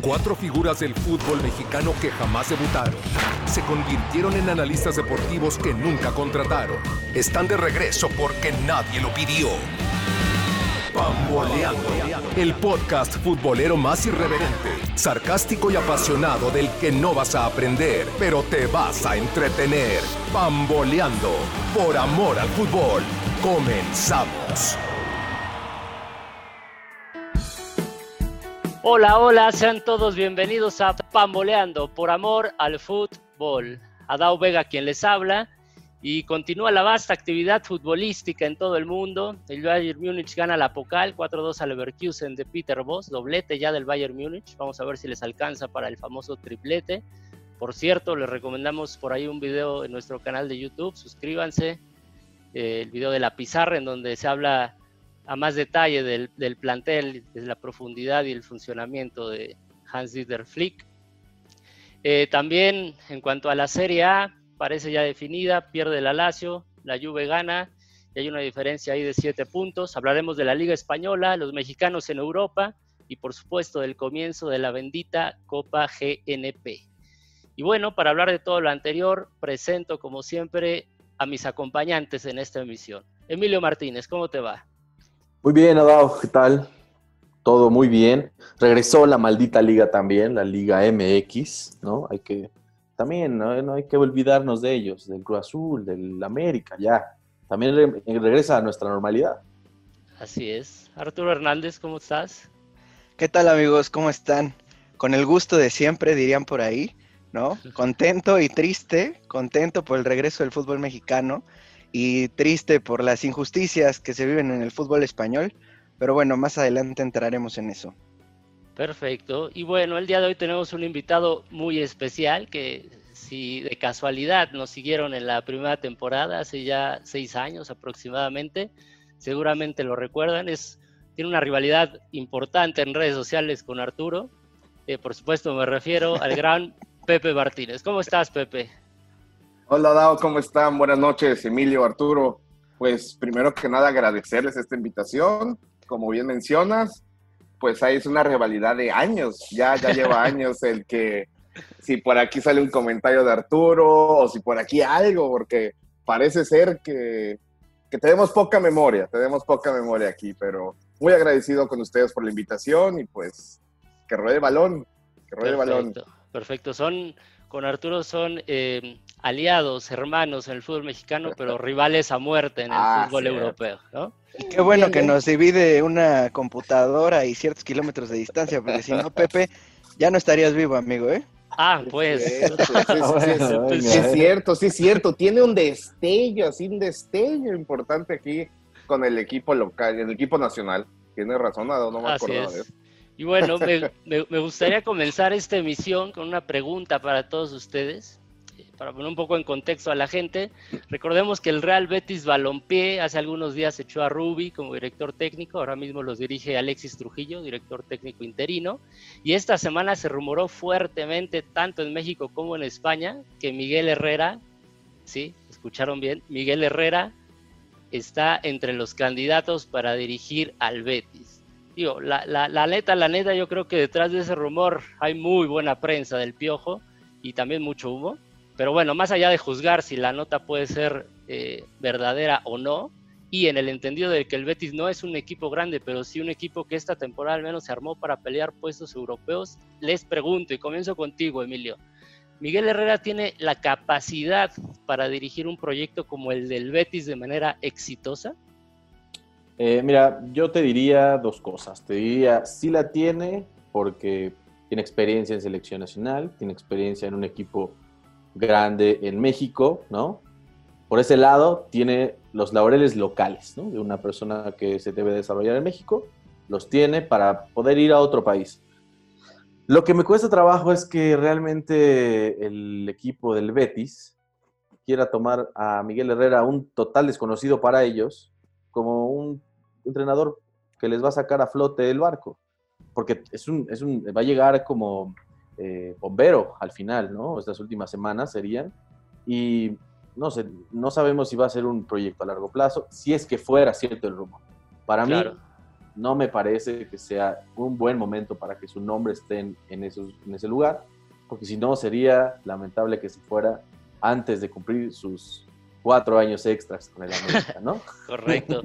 Cuatro figuras del fútbol mexicano que jamás debutaron. Se convirtieron en analistas deportivos que nunca contrataron. Están de regreso porque nadie lo pidió. Pamboleando. El podcast futbolero más irreverente, sarcástico y apasionado del que no vas a aprender, pero te vas a entretener. Pamboleando. Por amor al fútbol. Comenzamos. Hola, hola, sean todos bienvenidos a Pamboleando por amor al fútbol. Adao Vega quien les habla y continúa la vasta actividad futbolística en todo el mundo. El Bayern Múnich gana la Pocal 4-2 al Leverkusen de Peter Voss, doblete ya del Bayern Múnich. Vamos a ver si les alcanza para el famoso triplete. Por cierto, les recomendamos por ahí un video en nuestro canal de YouTube. Suscríbanse. Eh, el video de la pizarra en donde se habla a más detalle del, plantel, de la profundidad y el funcionamiento de Hans-Dieter Flick. Eh, también en cuanto a la Serie A, parece ya definida, pierde la Lazio, la Juve gana y hay una diferencia ahí de siete puntos. Hablaremos de la Liga Española, los mexicanos en Europa y por supuesto del comienzo de la bendita Copa GNP. Y bueno, para hablar de todo lo anterior, presento como siempre a mis acompañantes en esta emisión. Emilio Martínez, ¿cómo te va? Muy bien, Adao, ¿qué tal? Todo muy bien. Regresó la maldita liga también, la Liga MX, ¿no? Hay que, también, ¿no? hay que olvidarnos de ellos, del Cruz Azul, del América, ya. También regresa a nuestra normalidad. Así es. Arturo Hernández, ¿cómo estás? ¿Qué tal, amigos? ¿Cómo están? Con el gusto de siempre, dirían por ahí, ¿no? Contento y triste, contento por el regreso del fútbol mexicano y triste por las injusticias que se viven en el fútbol español, pero bueno, más adelante entraremos en eso. Perfecto. Y bueno, el día de hoy tenemos un invitado muy especial que si de casualidad nos siguieron en la primera temporada, hace ya seis años aproximadamente, seguramente lo recuerdan, es, tiene una rivalidad importante en redes sociales con Arturo. Eh, por supuesto me refiero al gran Pepe Martínez. ¿Cómo estás, Pepe? Hola, Dao, ¿cómo están? Buenas noches, Emilio, Arturo. Pues primero que nada agradecerles esta invitación. Como bien mencionas, pues ahí es una rivalidad de años, ya, ya lleva años el que si por aquí sale un comentario de Arturo o si por aquí algo, porque parece ser que, que tenemos poca memoria, tenemos poca memoria aquí, pero muy agradecido con ustedes por la invitación y pues que ruede el balón, que ruede el balón. Perfecto, son con Arturo son eh, aliados, hermanos en el fútbol mexicano, pero rivales a muerte en el ah, fútbol europeo, ¿no? Y qué bueno que nos divide una computadora y ciertos kilómetros de distancia, porque si no, Pepe, ya no estarías vivo, amigo, ¿eh? Ah, pues. Sí, es cierto, sí es cierto. Tiene un destello, así un destello importante aquí con el equipo local, el equipo nacional. Tiene razón, no me acordaba de eso. Y bueno, me, gustaría comenzar esta emisión con una pregunta para todos ustedes, para poner un poco en contexto a la gente. Recordemos que el Real Betis Balompié hace algunos días echó a Rubi como director técnico, ahora mismo los dirige Alexis Trujillo, director técnico interino, y esta semana se rumoró fuertemente, tanto en México como en España, que Miguel Herrera, sí, escucharon bien, Miguel Herrera está entre los candidatos para dirigir al Betis digo, la, la, neta, la neta, yo creo que detrás de ese rumor hay muy buena prensa del piojo y también mucho humo. Pero bueno, más allá de juzgar si la nota puede ser eh, verdadera o no, y en el entendido de que el Betis no es un equipo grande, pero sí un equipo que esta temporada al menos se armó para pelear puestos europeos, les pregunto, y comienzo contigo, Emilio. ¿Miguel Herrera tiene la capacidad para dirigir un proyecto como el del Betis de manera exitosa? Eh, mira, yo te diría dos cosas. Te diría, sí la tiene porque tiene experiencia en selección nacional, tiene experiencia en un equipo grande en México, ¿no? Por ese lado, tiene los laureles locales, ¿no? De una persona que se debe desarrollar en México, los tiene para poder ir a otro país. Lo que me cuesta trabajo es que realmente el equipo del Betis quiera tomar a Miguel Herrera, un total desconocido para ellos, como un entrenador que les va a sacar a flote el barco, porque es un, es un va a llegar como eh, bombero al final, ¿no? Estas últimas semanas serían, y no sé, no sabemos si va a ser un proyecto a largo plazo, si es que fuera cierto el rumor. Para mí, no me parece que sea un buen momento para que su nombre esté en, esos, en ese lugar, porque si no sería lamentable que se fuera antes de cumplir sus cuatro años extras con el América, ¿no? Correcto.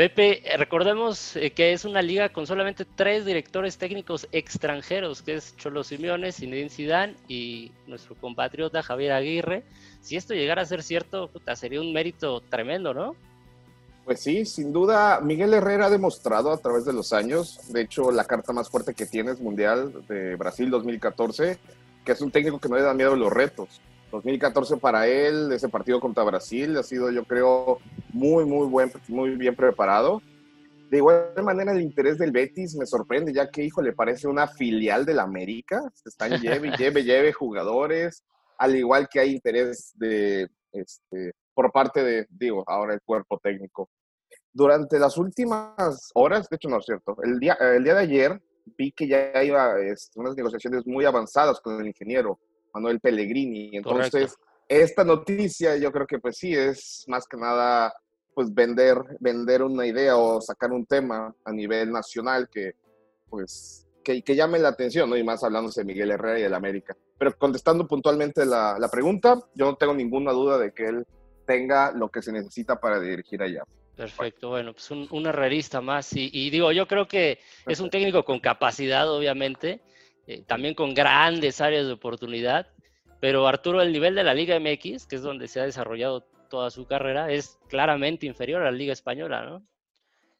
Pepe, recordemos eh, que es una liga con solamente tres directores técnicos extranjeros, que es Cholo Simeone, Zinedine Zidane y nuestro compatriota Javier Aguirre. Si esto llegara a ser cierto, sería un mérito tremendo, ¿no? Pues sí, sin duda, Miguel Herrera ha demostrado a través de los años, de hecho la carta más fuerte que tiene es Mundial de Brasil 2014, que es un técnico que no le da miedo a los retos. 2014 para él, ese partido contra Brasil, ha sido yo creo muy, muy, buen, muy bien preparado. De igual manera, el interés del Betis me sorprende, ya que, hijo, le parece una filial del América. Se están lleve, lleve, lleve jugadores, al igual que hay interés de, este, por parte de, digo, ahora el cuerpo técnico. Durante las últimas horas, de hecho no es cierto, el día, el día de ayer vi que ya iba este, unas negociaciones muy avanzadas con el ingeniero Manuel Pellegrini. Entonces, esta noticia yo creo que pues sí es más que nada pues vender, vender una idea o sacar un tema a nivel nacional que pues que, que llame la atención, ¿no? Y más hablando de Miguel Herrera y del América. Pero contestando puntualmente la, la pregunta, yo no tengo ninguna duda de que él tenga lo que se necesita para dirigir allá. Perfecto, bueno, pues un, un herrerista más. Y, y, digo, yo creo que es un técnico con capacidad, obviamente, eh, también con grandes áreas de oportunidad, pero Arturo, el nivel de la Liga MX, que es donde se ha desarrollado toda su carrera, es claramente inferior a la Liga Española, ¿no?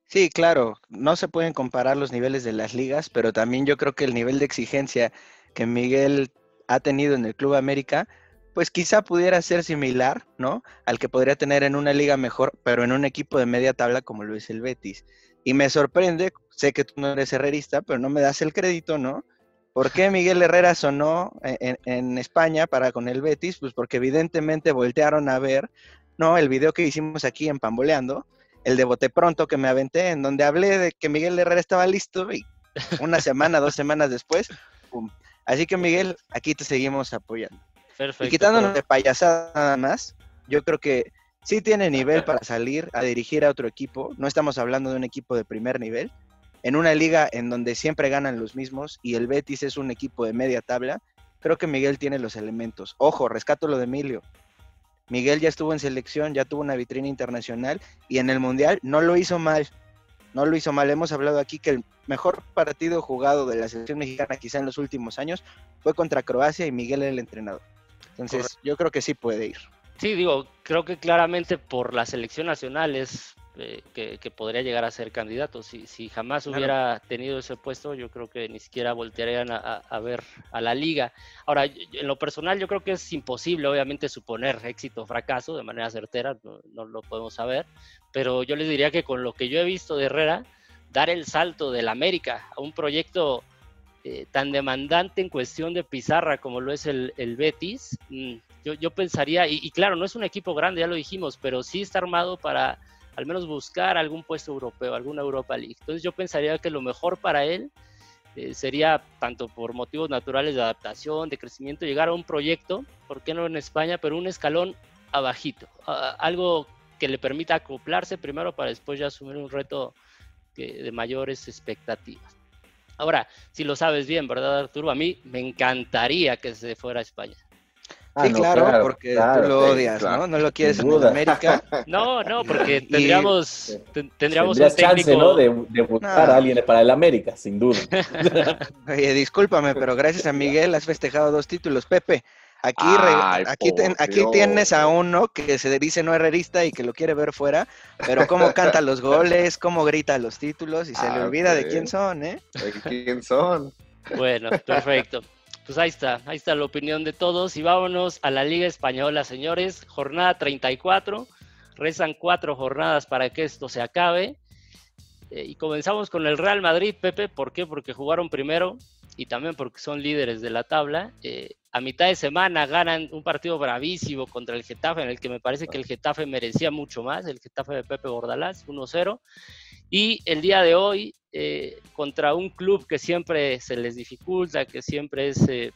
Sí, claro, no se pueden comparar los niveles de las ligas, pero también yo creo que el nivel de exigencia que Miguel ha tenido en el Club América, pues quizá pudiera ser similar, ¿no? Al que podría tener en una liga mejor, pero en un equipo de media tabla como lo es el Betis. Y me sorprende, sé que tú no eres herrerista, pero no me das el crédito, ¿no? ¿Por qué Miguel Herrera sonó en, España para con el Betis? Pues porque evidentemente voltearon a ver, ¿no? El video que hicimos aquí en Pamboleando, el de Bote Pronto que me aventé, en donde hablé de que Miguel Herrera estaba listo y una semana, dos semanas después, ¡pum! Así que Miguel, aquí te seguimos apoyando. Perfecto. Y quitándonos de payasada nada más, yo creo que sí tiene nivel para salir a dirigir a otro equipo. No estamos hablando de un equipo de primer nivel, en una liga en donde siempre ganan los mismos y el Betis es un equipo de media tabla, creo que Miguel tiene los elementos. Ojo, rescato lo de Emilio. Miguel ya estuvo en selección, ya tuvo una vitrina internacional y en el Mundial no lo hizo mal. No lo hizo mal. Hemos hablado aquí que el mejor partido jugado de la selección mexicana quizá en los últimos años fue contra Croacia y Miguel el entrenador. Entonces, yo creo que sí puede ir. Sí, digo, creo que claramente por la selección nacional es eh, que, podría llegar a ser candidato. Si, si jamás hubiera tenido ese puesto, yo creo que ni siquiera voltearían a, ver a la liga. Ahora, en lo personal, yo creo que es imposible, obviamente, suponer éxito o fracaso de manera certera, no, lo podemos saber, pero yo les diría que con lo que yo he visto de Herrera, dar el salto del América a un proyecto eh, tan demandante en cuestión de pizarra como lo es el, Betis, mm, yo, yo, pensaría, y, y, claro, no es un equipo grande, ya lo dijimos, pero sí está armado para al menos buscar algún puesto europeo, alguna Europa League. Entonces yo pensaría que lo mejor para él eh, sería, tanto por motivos naturales de adaptación, de crecimiento, llegar a un proyecto, ¿por qué no en España? Pero un escalón abajito, algo que le permita acoplarse primero para después ya asumir un reto de mayores expectativas. Ahora, si lo sabes bien, ¿verdad, Arturo? A mí me encantaría que se fuera a España. Ah, sí, claro, porque tú lo odias, ¿no? No lo quieres en América. No, no, porque tendríamos, tendríamos un técnico... chance, ¿no? De, de buscar a alguien para el América, sin duda. Oye, discúlpame, pero gracias a Miguel has festejado dos títulos. Pepe, aquí, aquí, aquí tienes a uno que se dice no herrerista y que lo quiere ver fuera, pero cómo canta los goles, cómo grita los títulos y se le olvida de quién son, ¿eh? De quién son. Bueno, perfecto pues ahí está, ahí está la opinión de todos y vámonos a la Liga Española, señores. Jornada 34, rezan cuatro jornadas para que esto se acabe. Eh, y comenzamos con el Real Madrid, Pepe, ¿por qué? Porque jugaron primero y también porque son líderes de la tabla. Eh, a mitad de semana ganan un partido bravísimo contra el Getafe, en el que me parece que el Getafe merecía mucho más, el Getafe de Pepe Bordalás, 1-0. Y el día de hoy, eh, contra un club que siempre se les dificulta, que siempre es eh,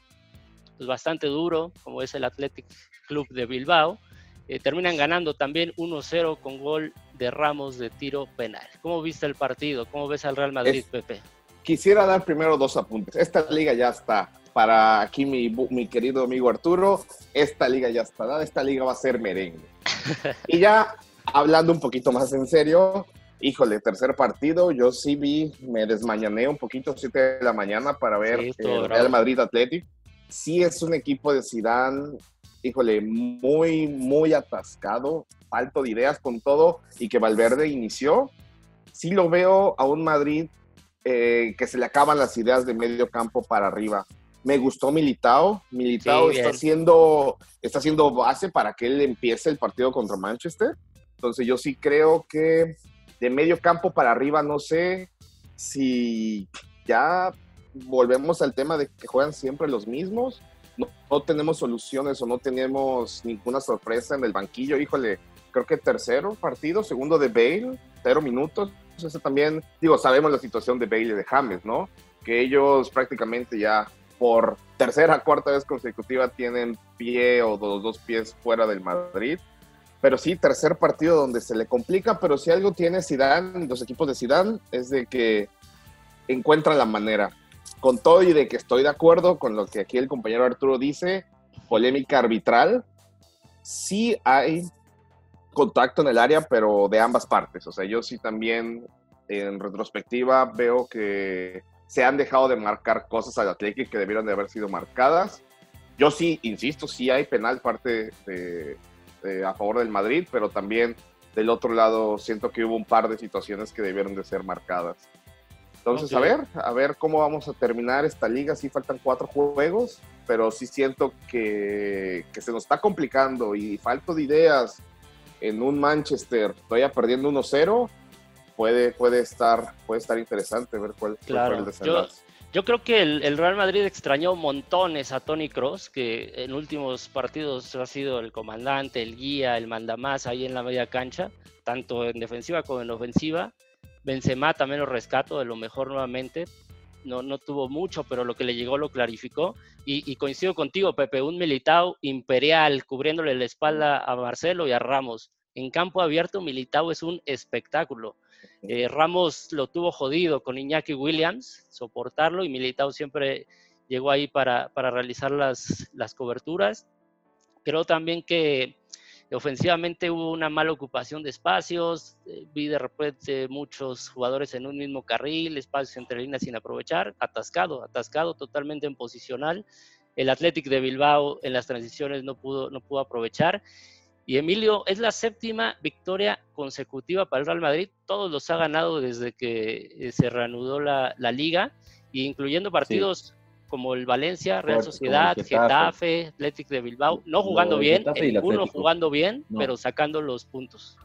pues bastante duro, como es el Athletic Club de Bilbao, Eh, terminan ganando también 1-0 con gol de Ramos de tiro penal. ¿Cómo viste el partido? ¿Cómo ves al Real Madrid, Pepe? Quisiera dar primero dos apuntes. Esta liga ya está. Para aquí mi, mi querido amigo Arturo, esta liga ya está dada. Esta liga va a ser merengue. y ya hablando un poquito más en serio, híjole, tercer partido, yo sí vi, me desmañané un poquito, 7 de la mañana para ver el Real Madrid Athletic. Sí es un equipo de Zidane, híjole, muy, muy atascado, falto de ideas con todo, y que Valverde inició. Sí lo veo a un Madrid eh, que se le acaban las ideas de medio campo para arriba. Me gustó Militao. Militao está, haciendo, está haciendo base para que él empiece el partido contra Manchester. Entonces yo sí creo que de medio campo para arriba, no sé si ya volvemos al tema de que juegan siempre los mismos. No, tenemos soluciones o no tenemos ninguna sorpresa en el banquillo. Híjole, creo que tercero partido, segundo de Bale, cero minutos. Eso también, digo, sabemos la situación de Bale y de James, ¿no? Que ellos prácticamente ya por tercera, cuarta vez consecutiva tienen pie o dos, dos pies fuera del Madrid. Pero sí, tercer partido donde se le complica, pero si algo tiene Zidane, los equipos de Zidane, es de que encuentran la manera. Con todo y de que estoy de acuerdo con lo que aquí el compañero Arturo dice, polémica arbitral, sí hay contacto en el área, pero de ambas partes. O sea, yo sí también en retrospectiva veo que se han dejado de marcar cosas al Atlético que debieron de haber sido marcadas. Yo sí, insisto, sí hay penal parte de, a favor del Madrid, pero también del otro lado siento que hubo un par de situaciones que debieron de ser marcadas. Entonces, a ver, a ver cómo vamos a terminar esta liga. Sí faltan cuatro juegos, pero sí siento que, que se nos está complicando y falto de ideas en un Manchester todavía perdiendo 1-0, puede, puede, estar, puede estar interesante ver cuál, claro. el desenlace. Yo, creo que el, Real Madrid extrañó montones a Tony Cross, que en últimos partidos ha sido el comandante, el guía, el mandamás ahí en la media cancha, tanto en defensiva como en ofensiva. Benzema también lo rescato de lo mejor nuevamente. No, no tuvo mucho, pero lo que le llegó lo clarificó. Y, coincido contigo, Pepe, un Militao imperial cubriéndole la espalda a Marcelo y a Ramos. En campo abierto, Militao es un espectáculo. Eh, Ramos lo tuvo jodido con Iñaki Williams, soportarlo, y Militao siempre llegó ahí para, para realizar las, las coberturas. Creo también que ofensivamente hubo una mala ocupación de espacios, eh, vi de repente muchos jugadores en un mismo carril, espacios entre líneas sin aprovechar, atascado, atascado totalmente en posicional. El Athletic de Bilbao en las transiciones no pudo, no pudo aprovechar. Y Emilio, es la séptima victoria consecutiva para el Real Madrid. Todos los ha ganado desde que eh, se reanudó la, liga, incluyendo partidos como el Valencia, Real Sociedad, Getafe. Athletic de Bilbao, no jugando bien, uno jugando bien, pero sacando los puntos.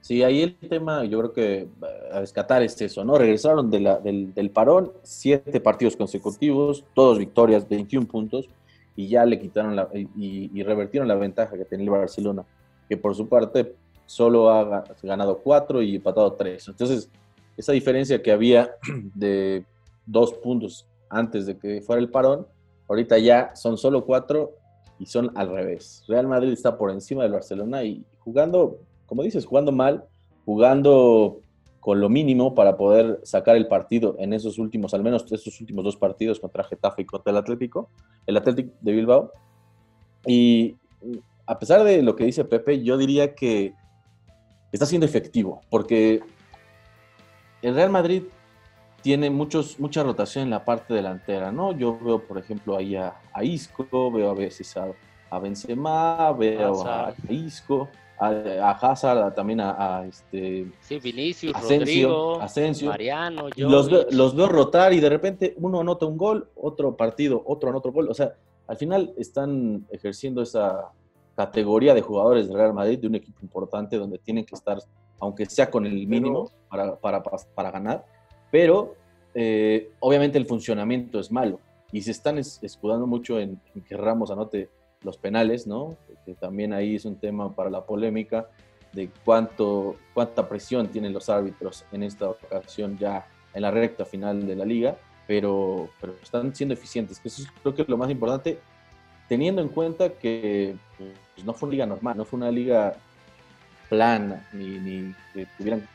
Sí, ahí el tema, yo creo que a rescatar es eso, ¿no? Regresaron del, del, parón, siete partidos consecutivos, todos victorias, 21 puntos, y ya le quitaron la, y, y, revertieron la ventaja que tenía el Barcelona, que por su parte solo ha ganado cuatro y empatado tres. Entonces, esa diferencia que había de dos puntos antes de que fuera el parón, ahorita ya son solo cuatro y son al revés. Real Madrid está por encima del Barcelona y jugando, como dices, jugando mal, jugando con lo mínimo para poder sacar el partido en esos últimos, al menos estos últimos dos partidos contra Getafe y contra el Atlético, el Atlético de Bilbao. Y a pesar de lo que dice Pepe, yo diría que está siendo efectivo, porque el Real Madrid tiene muchos, mucha rotación en la parte delantera, ¿no? Yo veo, por ejemplo, ahí a, Isco, veo a veces a, a Benzema, veo a, Isco, a, Hazard, también a, este... Sí, Vinicius, Asensio, Asensio. Mariano, los veo, los veo rotar y de repente uno anota un gol, otro partido, otro anota otro gol. O sea, al final están ejerciendo esa categoría de jugadores del Real Madrid, de un equipo importante donde tienen que estar, aunque sea con el mínimo, para, para, para ganar pero eh, obviamente el funcionamiento es malo y se están escudando mucho en, que Ramos anote los penales, ¿no? Que también ahí es un tema para la polémica de cuánto, cuánta presión tienen los árbitros en esta ocasión ya en la recta final de la liga, pero, pero están siendo eficientes, que eso creo que es lo más importante. teniendo en cuenta que pues, no fue una liga normal, no fue una liga plana, ni, ni que tuvieran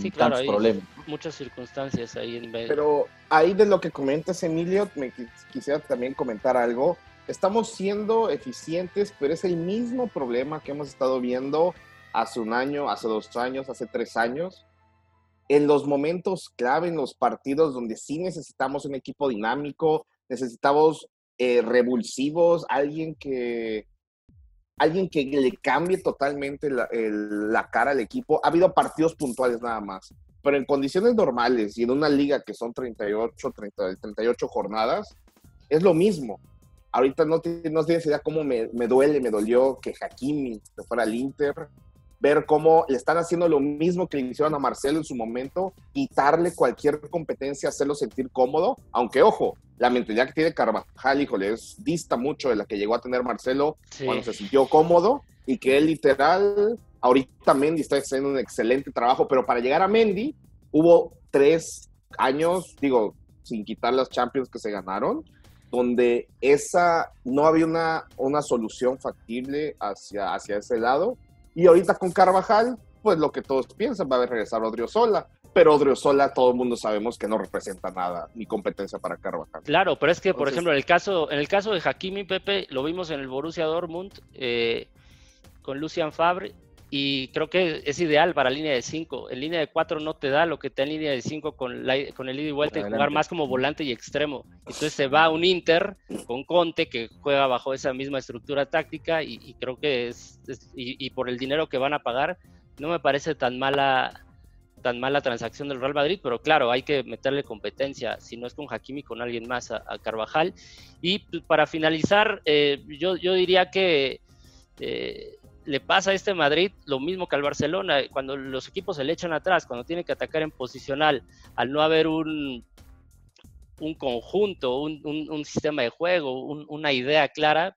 Sí, claro, tantos hay problemas. muchas circunstancias ahí en medio. Pero ahí de lo que comentas, Emilio, me qui- quisiera también comentar algo. Estamos siendo eficientes, pero es el mismo problema que hemos estado viendo hace un año, hace dos años, hace tres años. En los momentos clave, en los partidos donde sí necesitamos un equipo dinámico, necesitamos eh, revulsivos, alguien que, alguien que le cambie totalmente la, el- la cara al equipo. Ha habido partidos puntuales nada más, pero en condiciones normales y en una liga que son 38, 30, 38 jornadas, es lo mismo. Ahorita no, te- no tienes idea cómo me, me duele, me dolió que Hakimi se fuera al Inter, ver cómo le están haciendo lo mismo que le hicieron a Marcelo en su momento, quitarle cualquier competencia, hacerlo sentir cómodo, aunque ojo, la mentalidad que tiene Carvajal, híjole, es, dista mucho de la que llegó a tener Marcelo Sí. cuando se sintió cómodo y que él literal, ahorita Mendy está haciendo un excelente trabajo, pero para llegar a Mendy hubo tres años, digo, sin quitar las Champions que se ganaron, donde esa no había una, una solución factible hacia, hacia ese lado. Y ahorita con Carvajal, pues lo que todos piensan va a regresar Odriozola, pero Odriozola todo el mundo sabemos que no representa nada ni competencia para Carvajal. Claro, pero es que, por Entonces- ejemplo, en el caso, en el caso de Hakimi Pepe, lo vimos en el Borussia Dortmund eh, con Lucian Fabre y creo que es ideal para línea de 5. En línea de 4 no te da lo que te da en línea de 5 con, la- con el ida y vuelta y jugar más como volante y extremo. Entonces se va un Inter con Conte que juega bajo esa misma estructura táctica y, y creo que es, es- y, y por el dinero que van a pagar no me parece tan mala tan mala transacción del Real Madrid, pero claro, hay que meterle competencia, si no es con Hakimi, con alguien más a, a Carvajal. Y pues, para finalizar, eh, yo, yo diría que eh, le pasa a este Madrid lo mismo que al Barcelona, cuando los equipos se le echan atrás, cuando tienen que atacar en posicional, al no haber un, un conjunto, un, un- sistema de juego, un- una idea clara,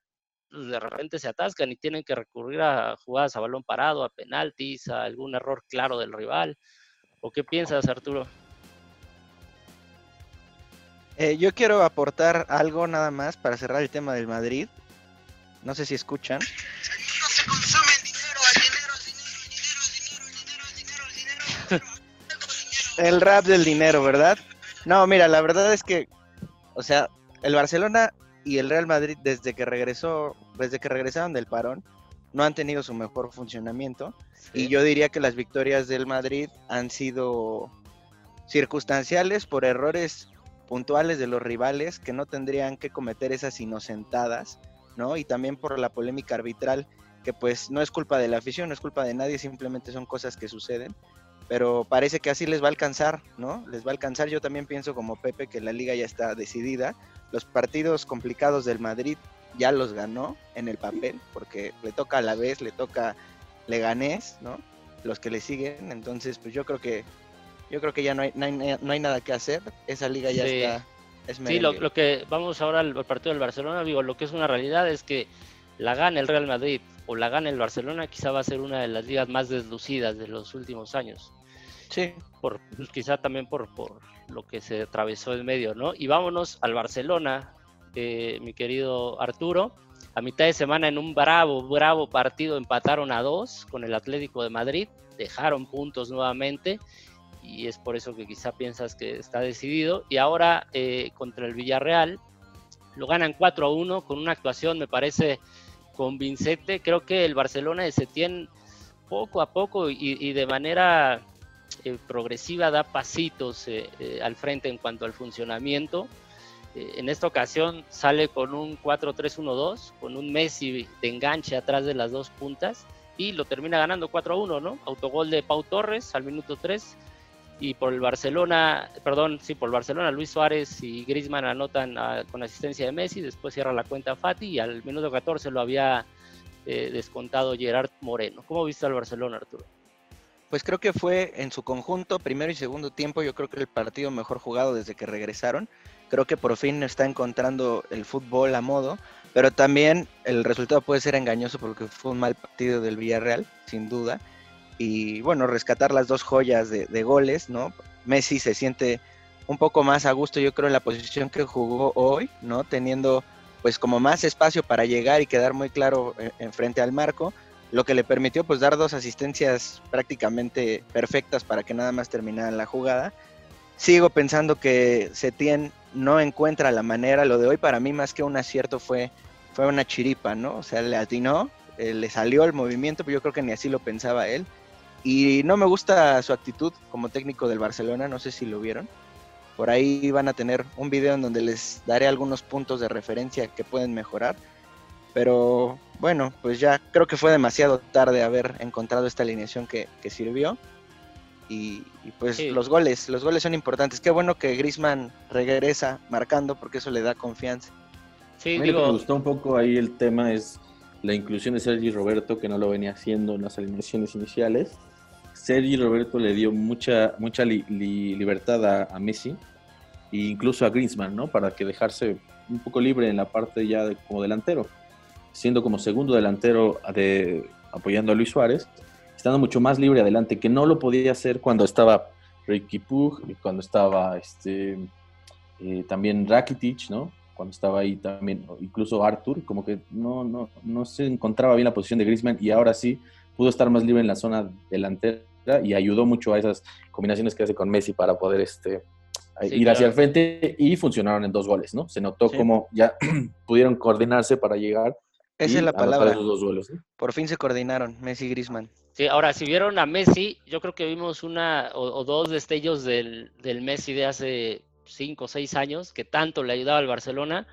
pues, de repente se atascan y tienen que recurrir a jugadas a balón parado, a penaltis, a algún error claro del rival. ¿O qué piensas, Arturo? Eh, yo quiero aportar algo nada más para cerrar el tema del Madrid. No sé si escuchan. No se consume el dinero, el dinero, el dinero, el dinero, el dinero, el dinero, el dinero, el dinero. El rap del dinero, ¿verdad? No, mira, la verdad es que, o sea, el Barcelona y el Real Madrid desde que regresó, desde que regresaron del parón, no han tenido su mejor funcionamiento. Y yo diría que las victorias del Madrid han sido circunstanciales por errores puntuales de los rivales que no tendrían que cometer esas inocentadas, ¿no? Y también por la polémica arbitral, que pues no es culpa de la afición, no es culpa de nadie, simplemente son cosas que suceden. Pero parece que así les va a alcanzar, ¿no? Les va a alcanzar. Yo también pienso como Pepe que la liga ya está decidida. Los partidos complicados del Madrid ya los ganó en el papel, porque le toca a la vez, le toca Leganés, ¿no? Los que le siguen. Entonces, pues yo creo que yo creo que ya no hay, no hay, no hay nada que hacer. Esa liga ya Sí. está. Es Sí, lo, que vamos ahora al, al partido del Barcelona, digo, lo que es una realidad es que la gana el Real Madrid o la gana el Barcelona, quizá va a ser una de las ligas más deslucidas de los últimos años. Sí, Por, quizá también por, por lo que se atravesó en medio, ¿no? Y vámonos al Barcelona, eh, mi querido Arturo. A mitad de semana en un bravo, bravo partido empataron a dos con el Atlético de Madrid, dejaron puntos nuevamente y es por eso que quizá piensas que está decidido. Y ahora eh, contra el Villarreal lo ganan 4 a 1 con una actuación, me parece, convincente. Creo que el Barcelona de Setién poco a poco y, de manera eh, progresiva da pasitos eh, eh, al frente en cuanto al funcionamiento. En esta ocasión sale con un 4-3-1-2, con un Messi de enganche atrás de las dos puntas y lo termina ganando 4-1, ¿no? Autogol de Pau Torres al minuto 3 y por el Barcelona, perdón, sí, por el Barcelona, Luis Suárez y Griezmann anotan ah, con asistencia de Messi, después cierra la cuenta Fati y al minuto 14 lo había eh, descontado Gerard Moreno. ¿Cómo viste al Barcelona, Arturo? pues creo que fue en su conjunto, primero y segundo tiempo, yo creo que el partido mejor jugado desde que regresaron. Creo que por fin está encontrando el fútbol a modo, pero también el resultado puede ser engañoso porque fue un mal partido del Villarreal, sin duda. Y bueno, rescatar las dos joyas de, goles, ¿no? Messi se siente un poco más a gusto, yo creo, en la posición que jugó hoy, ¿no? Teniendo pues como más espacio para llegar y quedar muy claro en, en frente al marco, lo que le permitió pues dar dos asistencias prácticamente perfectas para que nada más terminara la jugada. Sigo pensando que Setien no encuentra la manera, lo de hoy para mí más que un acierto fue, fue una chiripa, ¿no? O sea, le atinó, eh, le salió el movimiento, pero yo creo que ni así lo pensaba él. Y no me gusta su actitud como técnico del Barcelona, no sé si lo vieron. Por ahí van a tener un video en donde les daré algunos puntos de referencia que pueden mejorar. Pero bueno, pues ya creo que fue demasiado tarde haber encontrado esta alineación que, que sirvió. Y, y pues Sí. los goles, los goles son importantes. Qué bueno que Grisman regresa marcando porque eso le da confianza. Sí, A mí lo que me gustó un poco ahí el tema es la inclusión de Sergi Roberto, que no lo venía haciendo en las alineaciones iniciales. Sergi Roberto le dio mucha, mucha li- li- libertad a, Messi e incluso a Griezmann, ¿no? Para que dejarse un poco libre en la parte ya de- como delantero, siendo como segundo delantero de, apoyando a Luis Suárez, estando mucho más libre adelante, que no lo podía hacer cuando estaba Ricky Pug y cuando estaba este, eh, también Rakitic, ¿no? Cuando estaba ahí también, incluso Arthur, como que no, no, no se encontraba bien la posición de Griezmann y ahora sí pudo estar más libre en la zona delantera y ayudó mucho a esas combinaciones que hace con Messi para poder este, Sí, ir hacia el frente y funcionaron en dos goles, ¿no? Se notó Sí. como ya pudieron coordinarse para llegar. Esa es la palabra. esos dos goles. Por fin se coordinaron Messi y Grisman. Sí, ahora, si vieron a Messi, yo creo que vimos una o, o dos destellos del, del Messi de hace cinco o seis años, que tanto le ayudaba al Barcelona,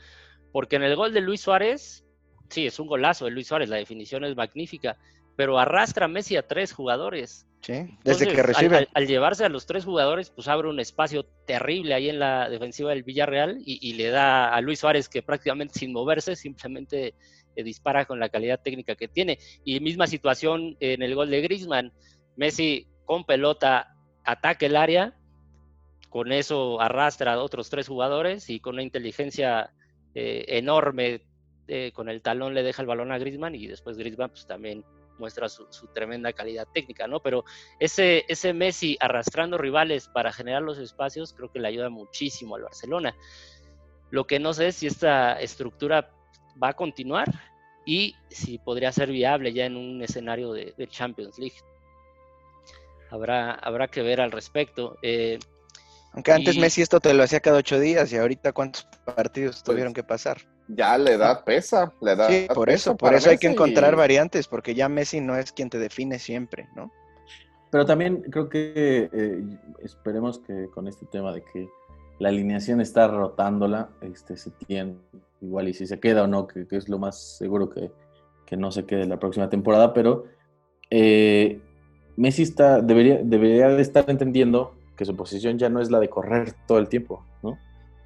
porque en el gol de Luis Suárez, sí, es un golazo de Luis Suárez, la definición es magnífica, pero arrastra a Messi a tres jugadores. ¿sí? Desde Entonces, que al- recibe. Al, al llevarse a los tres jugadores, pues abre un espacio terrible ahí en la defensiva del Villarreal y, y le da a Luis Suárez que prácticamente sin moverse, simplemente eh, dispara con la calidad técnica que tiene. Y misma situación en el gol de Griezmann. Messi con pelota ataca el área, con eso arrastra a otros tres jugadores y con una inteligencia eh, enorme eh, con el talón le deja el balón a Griezmann y después Griezmann pues también muestra su, su tremenda calidad técnica, ¿no? Pero ese, ese Messi arrastrando rivales para generar los espacios creo que le ayuda muchísimo al Barcelona. Lo que no sé es si esta estructura va a continuar y si podría ser viable ya en un escenario de, de Champions League. Habrá, habrá que ver al respecto. Eh, Aunque antes y- Messi esto te lo hacía cada ocho días y ahorita cuántos partidos Pues, tuvieron que pasar. Ya la edad pesa, la edad Sí, por pesa eso, por eso hay que encontrar y- variantes, porque ya Messi no es quien te define siempre, ¿no? Pero también creo que eh, esperemos que con este tema de que la alineación está rotándola, este se tiene igual y si se queda o no, que, que es lo más seguro que, que no se quede la próxima temporada, pero eh, Messi está, debería, debería de estar entendiendo que su posición ya no es la de correr todo el tiempo, ¿no?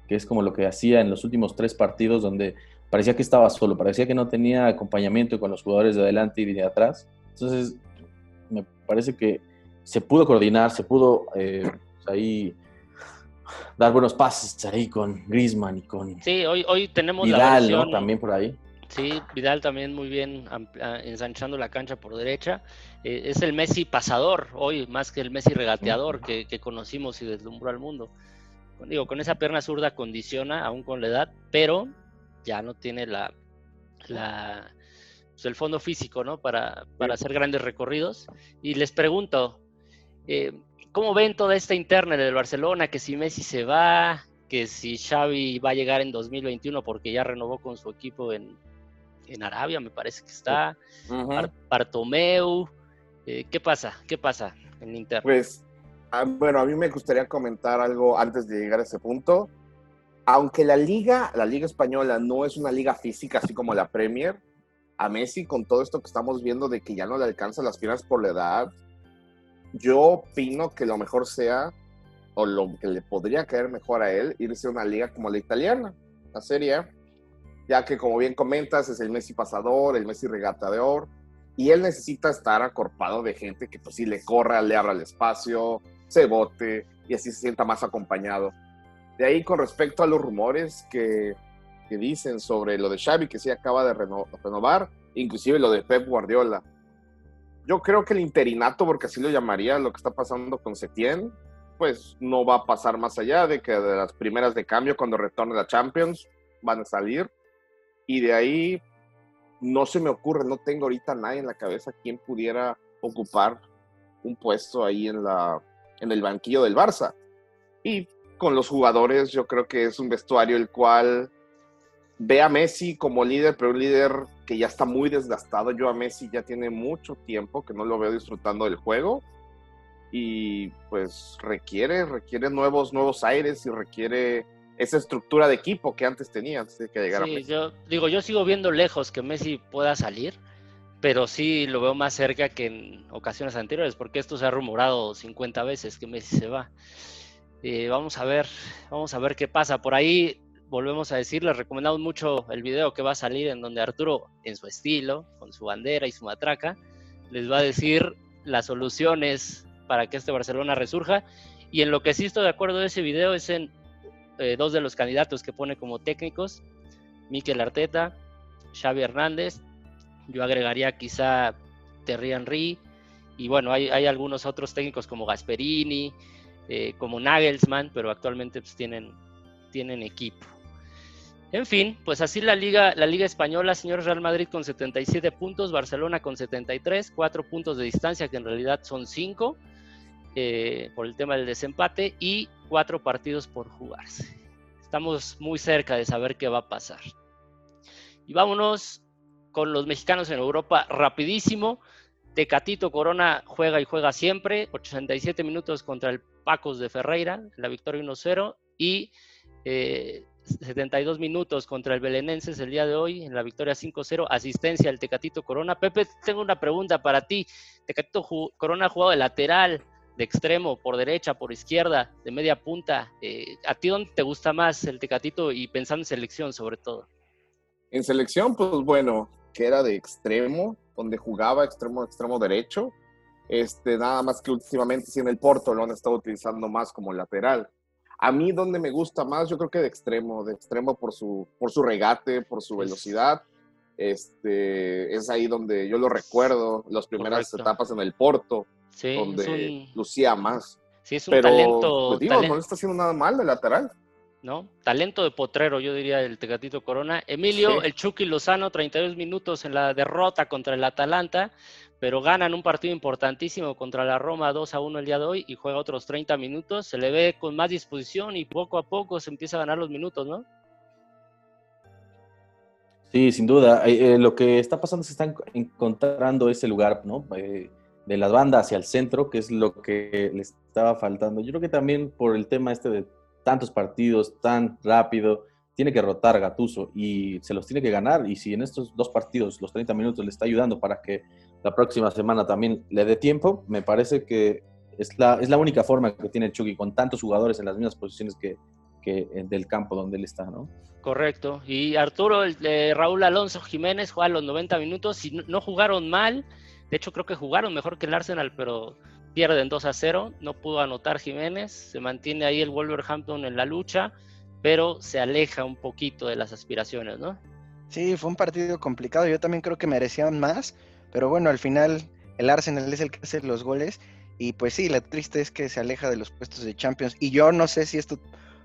Que es como lo que hacía en los últimos tres partidos donde parecía que estaba solo, parecía que no tenía acompañamiento con los jugadores de adelante y de atrás. Entonces, me parece que se pudo coordinar, se pudo eh, ahí dar buenos pases ahí con Griezmann y con sí, hoy, hoy tenemos la Vidal, versión, ¿no? También por ahí. Sí, Vidal también muy bien ensanchando la cancha por derecha. Eh, es el Messi pasador hoy, más que el Messi regateador que, que conocimos y deslumbró al mundo. Digo, con esa pierna zurda condiciona, aún con la edad, pero ya no tiene la, la pues, el fondo físico, ¿no? Para, para hacer grandes recorridos. Y les pregunto, eh, ¿cómo ven toda esta interna del Barcelona? Que si Messi se va, que si Xavi va a llegar en 2021 porque ya renovó con su equipo en, en Arabia, me parece que está. Ujú. Bar- Bartomeu. eh, ¿Qué pasa? ¿Qué pasa en Inter? Pues, ah, bueno, a mí me gustaría comentar algo antes de llegar a ese punto. Aunque la liga, la liga española no es una liga física así como la Premier, a Messi con todo esto que estamos viendo de que ya no le alcanzan las piernas por la edad, yo opino que lo mejor sea, o lo que le podría caer mejor a él, irse a una liga como la italiana, la Serie A, ya que como bien comentas es el Messi pasador, el Messi regateador, y él necesita estar acorpado de gente que pues sí le corra, le abra el espacio, se bote y así se sienta más acompañado. De ahí con respecto a los rumores que, que dicen sobre lo de Xavi, que sí acaba de reno- renovar, inclusive lo de Pep Guardiola. Yo creo que el interinato, porque así lo llamaría, lo que está pasando con Setien, pues no va a pasar más allá de que de las primeras de cambio cuando retorne la Champions van a salir. Y de ahí no se me ocurre, no tengo ahorita nadie en la cabeza quien pudiera ocupar un puesto ahí en, la, en el banquillo del Barça. Y con los jugadores yo creo que es un vestuario el cual ve a Messi como líder, pero un líder que ya está muy desgastado. Yo a Messi ya tiene mucho tiempo que no lo veo disfrutando del juego y pues requiere, requiere nuevos, nuevos aires y requiere esa estructura de equipo que antes tenía antes de que llegara Sí, Messi. yo digo, yo sigo viendo lejos que Messi pueda salir, pero sí lo veo más cerca que en ocasiones anteriores, porque esto se ha rumorado 50 veces que Messi se va. Eh, vamos a ver, vamos a ver qué pasa. Por ahí volvemos a decir, les recomendamos mucho el video que va a salir en donde Arturo, en su estilo, con su bandera y su matraca, les va a decir las soluciones para que este Barcelona resurja. Y en lo que sí estoy de acuerdo de ese video es en eh, dos de los candidatos que pone como técnicos, Mikel Arteta, Xavi Hernández, yo agregaría quizá Terry Henry, y bueno, hay, hay algunos otros técnicos como Gasperini, eh, como Nagelsmann, pero actualmente pues, tienen, tienen equipo. En fin, pues así la liga, la liga española, señor Real Madrid con 77 puntos, Barcelona con 73, 4 puntos de distancia, que en realidad son 5 eh, por el tema del desempate, y 4 partidos por jugarse. Estamos muy cerca de saber qué va a pasar. Y vámonos con los mexicanos en Europa rapidísimo. Tecatito Corona juega y juega siempre, 87 minutos contra el Pacos de Ferreira, la victoria 1-0, y eh, 72 minutos contra el Belenenses el día de hoy, en la victoria 5-0, asistencia al Tecatito Corona. Pepe, tengo una pregunta para ti. Tecatito Corona ha jugado de lateral, de extremo, por derecha, por izquierda, de media punta. Eh, ¿A ti dónde te gusta más el Tecatito y pensando en selección sobre todo? En selección, pues bueno, que era de extremo, donde jugaba extremo, extremo derecho. Este, nada más que últimamente sí en el Porto lo han estado utilizando más como lateral. A mí donde me gusta más, yo creo que de extremo, de extremo por su, por su regate, por su velocidad. Este, es ahí donde yo lo recuerdo, las primeras Correcto. etapas en el Porto, Sí, donde un, lucía más. sí, es un Pero, talento, pues digo, talen- no le está haciendo nada mal de lateral. ¿No? Talento de potrero, yo diría, el Tecatito Corona. Emilio, Sí. el Chucky Lozano, 32 minutos en la derrota contra el Atalanta, pero ganan un partido importantísimo contra la Roma 2 a 1 el día de hoy y juega otros 30 minutos. Se le ve con más disposición y poco a poco se empieza a ganar los minutos, ¿no? Sí, sin duda. Eh, eh, lo que está pasando es que están encontrando ese lugar, ¿no? Eh, de la banda hacia el centro, que es lo que le estaba faltando. Yo creo que también por el tema este de tantos partidos, tan rápido, tiene que rotar Gatuso y se los tiene que ganar. Y si en estos dos partidos, los 30 minutos, le está ayudando para que la próxima semana también le dé tiempo, me parece que es la, es la única forma que tiene Chucky con tantos jugadores en las mismas posiciones que, que eh, del campo donde él está, ¿no? Correcto. Y Arturo, de Raúl Alonso Jiménez juega los 90 minutos y no jugaron mal. De hecho, creo que jugaron mejor que el Arsenal, pero pierden 2 a 0. No pudo anotar Jiménez. Se mantiene ahí el Wolverhampton en la lucha, pero se aleja un poquito de las aspiraciones, ¿no? Sí, fue un partido complicado. Yo también creo que merecían más, pero bueno, al final el Arsenal es el que hace los goles. Y pues sí, la triste es que se aleja de los puestos de Champions. Y yo no sé si esto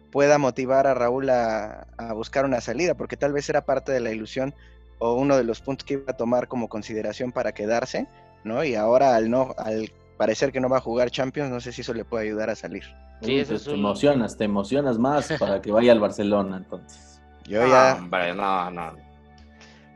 pueda motivar a Raúl a, buscar una salida, porque tal vez era parte de la ilusión o uno de los puntos que iba a tomar como consideración para quedarse, ¿no? Y ahora al no, al parecer que no va a jugar Champions, no sé si eso le puede ayudar a salir. Sí, Uy, eso pues es te un- emocionas, te emocionas más para que vaya al Barcelona, entonces. Yo No, ya, hombre, no, no.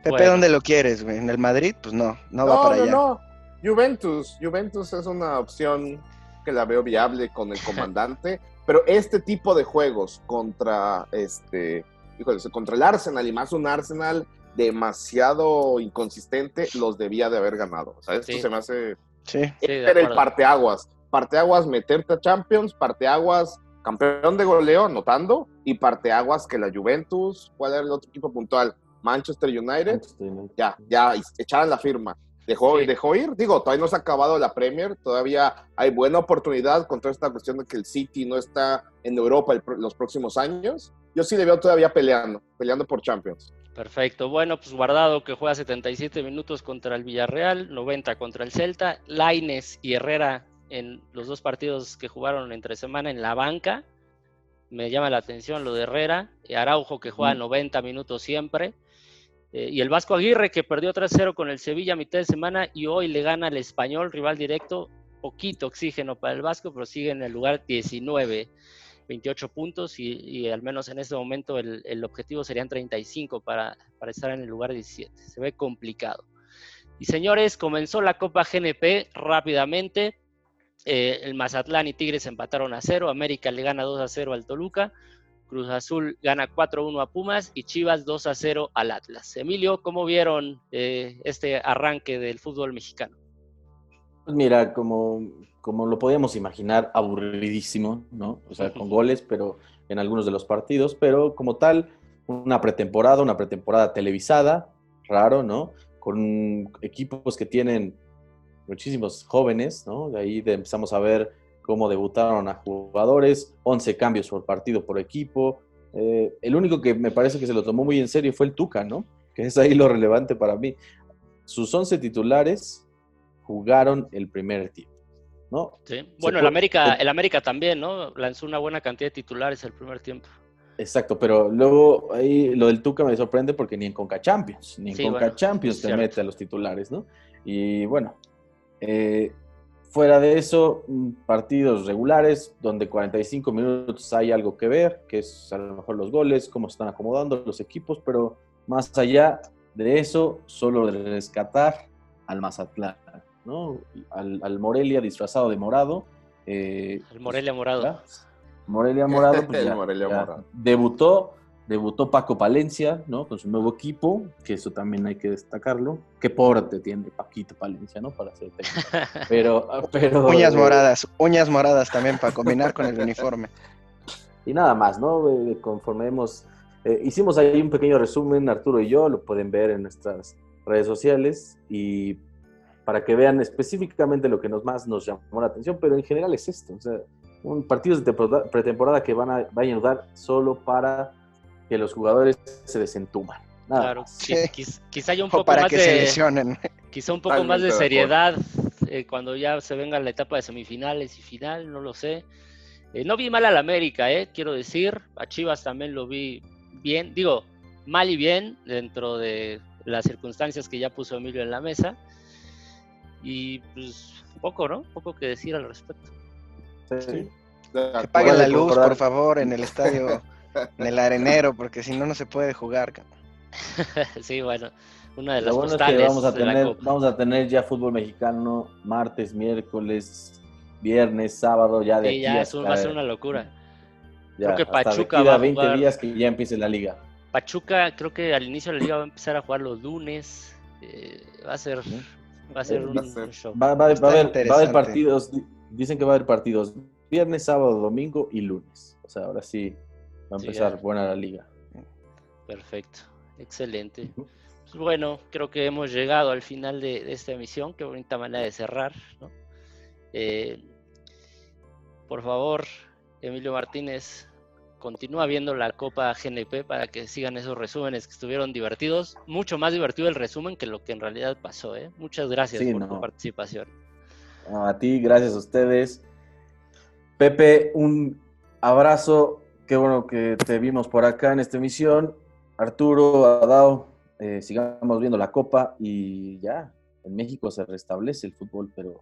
Pepe, Bueno. ¿dónde lo quieres, güey? ¿En el Madrid? Pues no, no, va para no, allá. no. Juventus. Juventus es una opción que la veo viable con el comandante. pero este tipo de juegos contra este, híjole, contra el Arsenal y más un Arsenal demasiado inconsistente, los debía de haber ganado. O sea, esto Sí. se me hace. Sí. Era el parteaguas. Parteaguas, meterte a Champions, parteaguas, campeón de goleo, anotando, y parteaguas que la Juventus, ¿cuál era el otro equipo puntual? Manchester United, ya, ya echaran la firma. Dejó, Sí. dejó ir, digo, todavía no se ha acabado la Premier, todavía hay buena oportunidad con toda esta cuestión de que el City no está en Europa el los próximos años. Yo sí le veo todavía peleando, peleando por Champions. Perfecto. Bueno, pues Guardado que juega 77 minutos contra el Villarreal, 90 contra el Celta, Laines y Herrera en los dos partidos que jugaron entre semana en la banca. Me llama la atención lo de Herrera, y Araujo que juega Mm. 90 minutos siempre. Eh, y el Vasco Aguirre, que perdió 3-0 con el Sevilla a mitad de semana y hoy le gana al Español, rival directo. Poquito oxígeno para el Vasco, pero sigue en el lugar 19, 28 puntos y, al menos en este momento el, objetivo serían 35 para, para estar en el lugar 17. Se ve complicado. Y señores, comenzó la Copa GNP rápidamente. Eh, el Mazatlán y Tigres empataron a 0. América le gana 2 a 0 al Toluca. Cruz Azul gana 4-1 a Pumas y Chivas 2 a 0 al Atlas. Emilio, ¿cómo vieron eh, este arranque del fútbol mexicano? Pues mira, como, como lo podíamos imaginar, aburridísimo, ¿no? O sea, con goles, pero en algunos de los partidos, pero como tal, una pretemporada, una pretemporada televisada, raro, ¿no? Con equipos que tienen muchísimos jóvenes, ¿no? De ahí empezamos a ver cómo debutaron a jugadores, 11 cambios por partido por equipo. Eh, el único que me parece que se lo tomó muy en serio fue el Tuca, ¿no? Que es ahí lo relevante para mí. Sus 11 titulares jugaron el primer tiempo, ¿no? Sí. Bueno, el América, el América también, ¿no? Lanzó una buena cantidad de titulares el primer tiempo. Exacto, pero luego ahí lo del Tuca me sorprende porque ni en Conca Champions, ni en Sí, Conca bueno, Champions te mete a los titulares, ¿no? Y bueno, eh, fuera de eso, mm, partidos regulares donde 45 minutos hay algo que ver, que es a lo mejor los goles, cómo se están acomodando los equipos, pero más allá de eso, solo rescatar al Mazatlán, ¿no? Al, al Morelia disfrazado de morado. eh, El Morelia Morado. ¿verdad? Morelia Morado, pues ya, Morelia ya Morado. debutó, debutó Paco Palencia, ¿no? Con su nuevo equipo, que eso también hay que destacarlo. Qué porte tiene Paquito Palencia, ¿no? Para ser técnico. Pero, pero Uñas eh, moradas, uñas moradas también para combinar con el uniforme. Y nada más, ¿no? Eh, conforme hemos, eh, hicimos ahí un pequeño resumen, Arturo y yo, lo pueden ver en nuestras redes sociales y para que vean específicamente lo que nos más nos llamó la atención, pero en general es esto, o sea, un partido de temporada- pretemporada que van a, van a ayudar solo para que los jugadores se desentuman. Nada Claro, Sí. quiz- quizá haya un O poco para más que se de, lesionen. quizá un poco más de seriedad eh, cuando ya se venga la etapa de semifinales y final, no lo sé. Eh, no vi mal al América, eh, quiero decir. A Chivas también lo vi bien, digo, mal y bien dentro de las circunstancias que ya puso Emilio en la mesa. Y pues poco, ¿no? Poco que decir al respecto. Sí. Que paguen la luz, por favor, en el estadio, en el arenero, porque si no, no se puede jugar. cabrón. sí, bueno, una de Lo las bueno es que vamos a, tener, vamos a tener ya fútbol mexicano martes, miércoles, viernes, sábado, ya de Sí, aquí ya un- va a hasta- ser una locura. Ya, Creo que hasta Pachuca va a a 20 jugar- días que ya empiece la liga. Pachuca creo que al inicio de la liga va a empezar a jugar los lunes. eh, va a ser, va a ser Eh, un, va a ser- un show. Va, va- va Está a haber, va a haber interesante. partidos, di- dicen que va a haber partidos viernes, sábado, domingo y lunes. O sea, ahora sí va a empezar buena la liga. Perfecto, excelente. Pues bueno, creo que hemos llegado al final de, de esta emisión. Qué bonita manera de cerrar. ¿no? Eh, por favor, Emilio Martínez, continúa viendo la Copa GNP para que sigan esos resúmenes que estuvieron divertidos. Mucho más divertido el resumen que lo que en realidad pasó. ¿eh? Muchas gracias Sí, por no. tu participación. A ti, gracias a ustedes. Pepe, un abrazo. Qué bueno que te vimos por acá en esta emisión. Arturo, Adao, eh, sigamos viendo la copa y ya, en México se restablece el fútbol, pero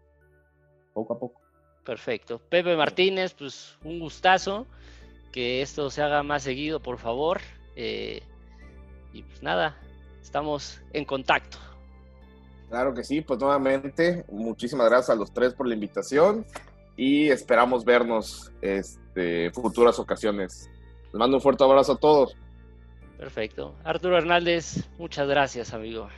poco a poco. Perfecto. Pepe Martínez, pues un gustazo. Que esto se haga más seguido, por favor. Eh, y pues nada, estamos en contacto. Claro que sí, pues nuevamente, muchísimas gracias a los tres por la invitación y esperamos vernos este, futuras ocasiones. Les mando un fuerte abrazo a todos. Perfecto. Arturo Hernández, muchas gracias, amigo.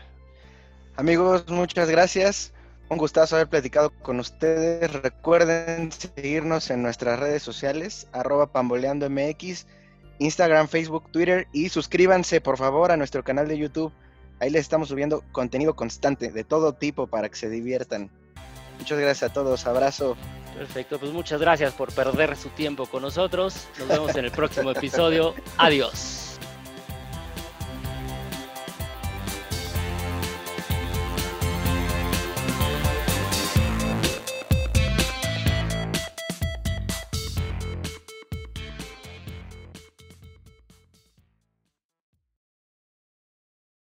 Amigos, muchas gracias. Un gustazo haber platicado con ustedes. Recuerden seguirnos en nuestras redes sociales, arroba pamboleandomx, Instagram, Facebook, Twitter y suscríbanse por favor a nuestro canal de YouTube. Ahí les estamos subiendo contenido constante de todo tipo para que se diviertan. Muchas gracias a todos. Abrazo. Perfecto, pues muchas gracias por perder su tiempo con nosotros. Nos vemos en el próximo episodio. Adiós.